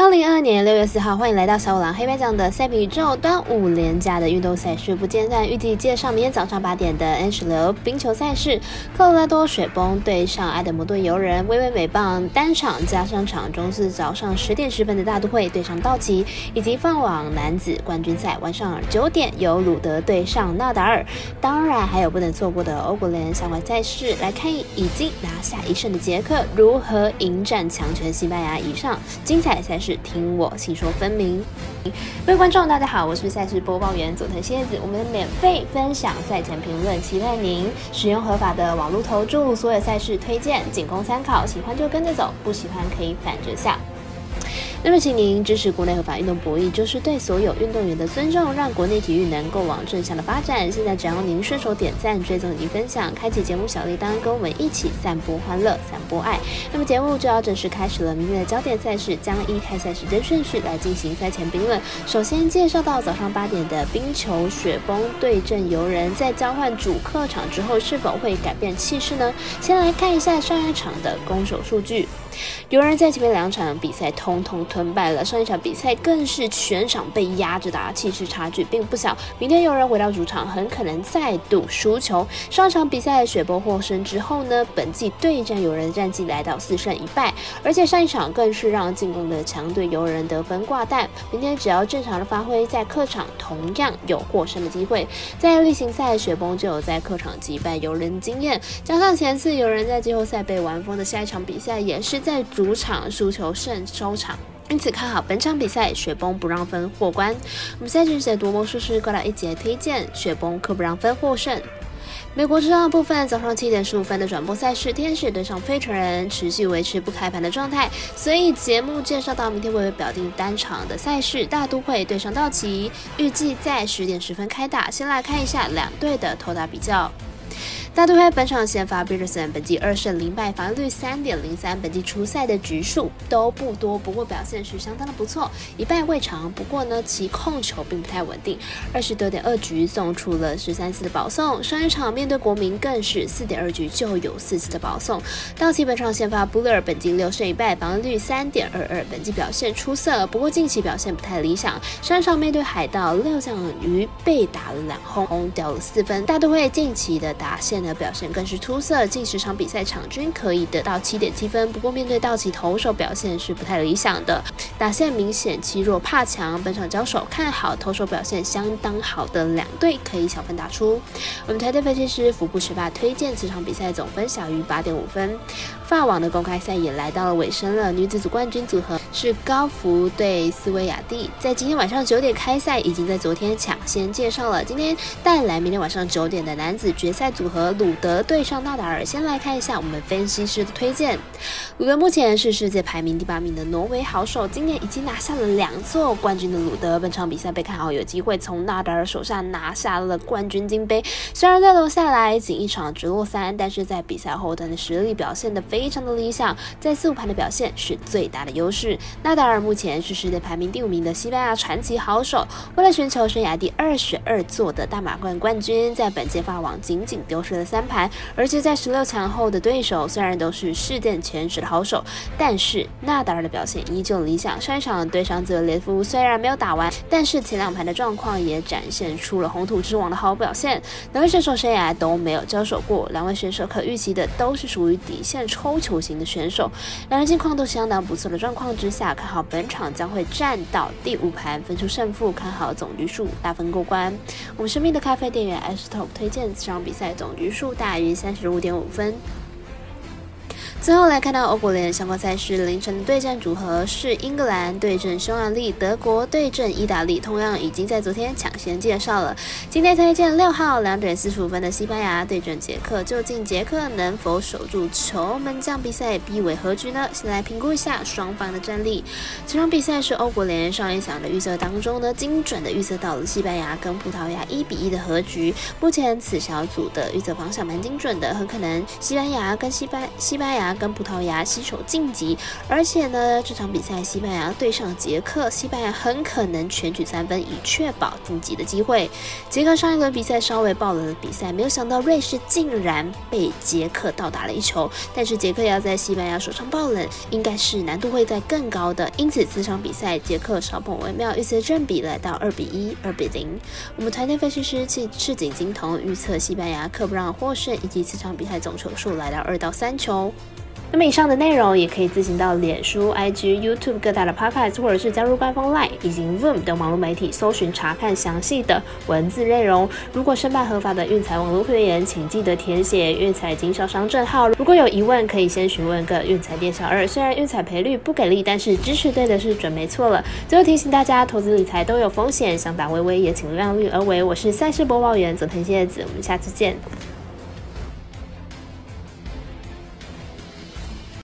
二零二二年六月四号，欢迎来到小五郎黑白奖的赛比宇宙端午连假的运动赛事不间断，预计介绍明天早上八点的 N 十流冰球赛事，科罗拉多雪崩对上爱德蒙顿游人，微微美棒单场加上场中是早上十点十分的大都会对上道奇，以及放网男子冠军赛晚上九点由鲁德对上纳达尔，当然还有不能错过的欧国联相关赛事，来看已经拿下一胜的捷克如何迎战强权西班牙，以上精彩赛事。听我细说分明，各位观众，大家好，我是赛事播报员佐藤蝎子。我们免费分享赛前评论，期待您使用合法的网络投注，所有赛事推荐仅供参考，喜欢就跟着走，不喜欢可以反着下。那么，请您支持国内合法运动博弈，就是对所有运动员的尊重，让国内体育能够往正向的发展。现在只要您顺手点赞、追踪以及分享，开启节目小铃铛，跟我们一起散播欢乐、散播爱。那么节目就要正式开始了。明天的焦点赛事将依开赛时间顺序来进行赛前评论。首先介绍到早上八点的冰球雪崩对阵游人，在交换主客场之后，是否会改变气势呢？先来看一下上一场的攻守数据。有人在前面两场比赛通通吞败了，上一场比赛更是全场被压着打，气势差距并不小。明天有人回到主场，很可能再度输球。上场比赛雪崩获胜之后呢，本季对战有人的战绩来到四胜一败，而且上一场更是让进攻的强队游人得分挂蛋。明天只要正常的发挥，在客场同样有获胜的机会。在例行赛，雪崩就有在客场击败游人经验，加上前次有人在季后赛被玩疯的下一场比赛也是。在主场输球胜收场，因此看好本场比赛雪崩不让分过关。我们赛事写夺魔术师过来一节推荐雪崩可不让分获胜。美国之棒部分早上七点十五分的转播赛事，天使对上费城人持续维持不开盘的状态，所以节目介绍到明天会表定单场的赛事，大都会对上道奇，预计在十点十分开打。先来看一下两队的投打比较。大都会本场先发 Peterson，本季二胜零败，防御率三点零三，本季出赛的局数都不多，不过表现是相当的不错，一败未尝。不过呢，其控球并不太稳定，二十九点二局送出了十三次的保送，上一场面对国民更是四点二局就有四次的保送。道奇本场先发 Buller，本季六胜一败，防御率三点二二，本季表现出色，不过近期表现不太理想。上一场面对海盗，六项鱼被打了两轰，掉了四分。大都会近期的打线。的表现更是出色，近十场比赛场均可以得到七点七分。不过面对道奇投手表现是不太理想的，打线明显欺弱怕强。本场交手看好投手表现相当好的两队可以小分打出。我们团队分析师福布学霸推荐此场比赛总分小于八点五分。法网的公开赛也来到了尾声了，女子组冠军组合是高福对斯维亚蒂，在今天晚上九点开赛，已经在昨天抢先介绍了。今天带来明天晚上九点的男子决赛组合。鲁德对上纳达尔，先来看一下我们分析师的推荐。鲁德目前是世界排名第八名的挪威好手，今年已经拿下了两座冠军的鲁德，本场比赛被看好有机会从纳达尔手上拿下了冠军金杯。虽然在楼下来仅一场直落三，但是在比赛后段的实力表现的非常的理想，在四五盘的表现是最大的优势。纳达尔目前是世界排名第五名的西班牙传奇好手，为了寻求生涯第二十二座的大马冠冠军，在本届法网仅仅丢失了。三盘，而且在十六强后的对手虽然都是世界前十的好手，但是纳达尔的表现依旧理想。上一场对上泽列夫虽然没有打完，但是前两盘的状况也展现出了红土之王的好表现。两位选手生涯都没有交手过，两位选手可预期的都是属于底线抽球型的选手。两人近况都相当不错的状况之下，看好本场将会战到第五盘分出胜负，看好总局数大分过关。我们神秘的咖啡店员 S Top 推荐这场比赛总局数。数大于三十五点五分。最后来看到欧国联相关赛事，凌晨的对战组合是英格兰对阵匈牙利，德国对阵意大利，同样已经在昨天抢先介绍了。今天推荐六号两点四十五分的西班牙对阵捷克，究竟捷克能否守住球门将比赛逼为何局呢？先来评估一下双方的战力。这场比赛是欧国联上一场的预测当中呢，精准的预测到了西班牙跟葡萄牙一比一的和局。目前此小组的预测方向蛮精准的，很可能西班牙跟西班西班牙。跟葡萄牙携手晋级，而且呢，这场比赛西班牙对上捷克，西班牙很可能全取三分，以确保晋级的机会。捷克上一轮比赛稍微爆冷的比赛，没有想到瑞士竟然被捷克倒打了一球，但是捷克要在西班牙手上爆冷，应该是难度会在更高的，因此这场比赛捷克少捧微妙，预测正比来到二比一、二比零。我们团队分析师赤赤井金童预测西班牙克不让获胜，以及这场比赛总球数来到二到三球。那么以上的内容也可以自行到脸书、IG、YouTube 各大的 Podcast，或者是加入官方 Line 以及 Zoom 等网络媒体搜寻查看详细的文字内容。如果申办合法的运彩网络会员，请记得填写运彩经销商证号。如果有疑问，可以先询问个运彩店小二。虽然运彩赔率不给力，但是支持对的是准没错了。最后提醒大家，投资理财都有风险，想打微微也请量力而为。我是赛事播报员佐藤叶子，我们下次见。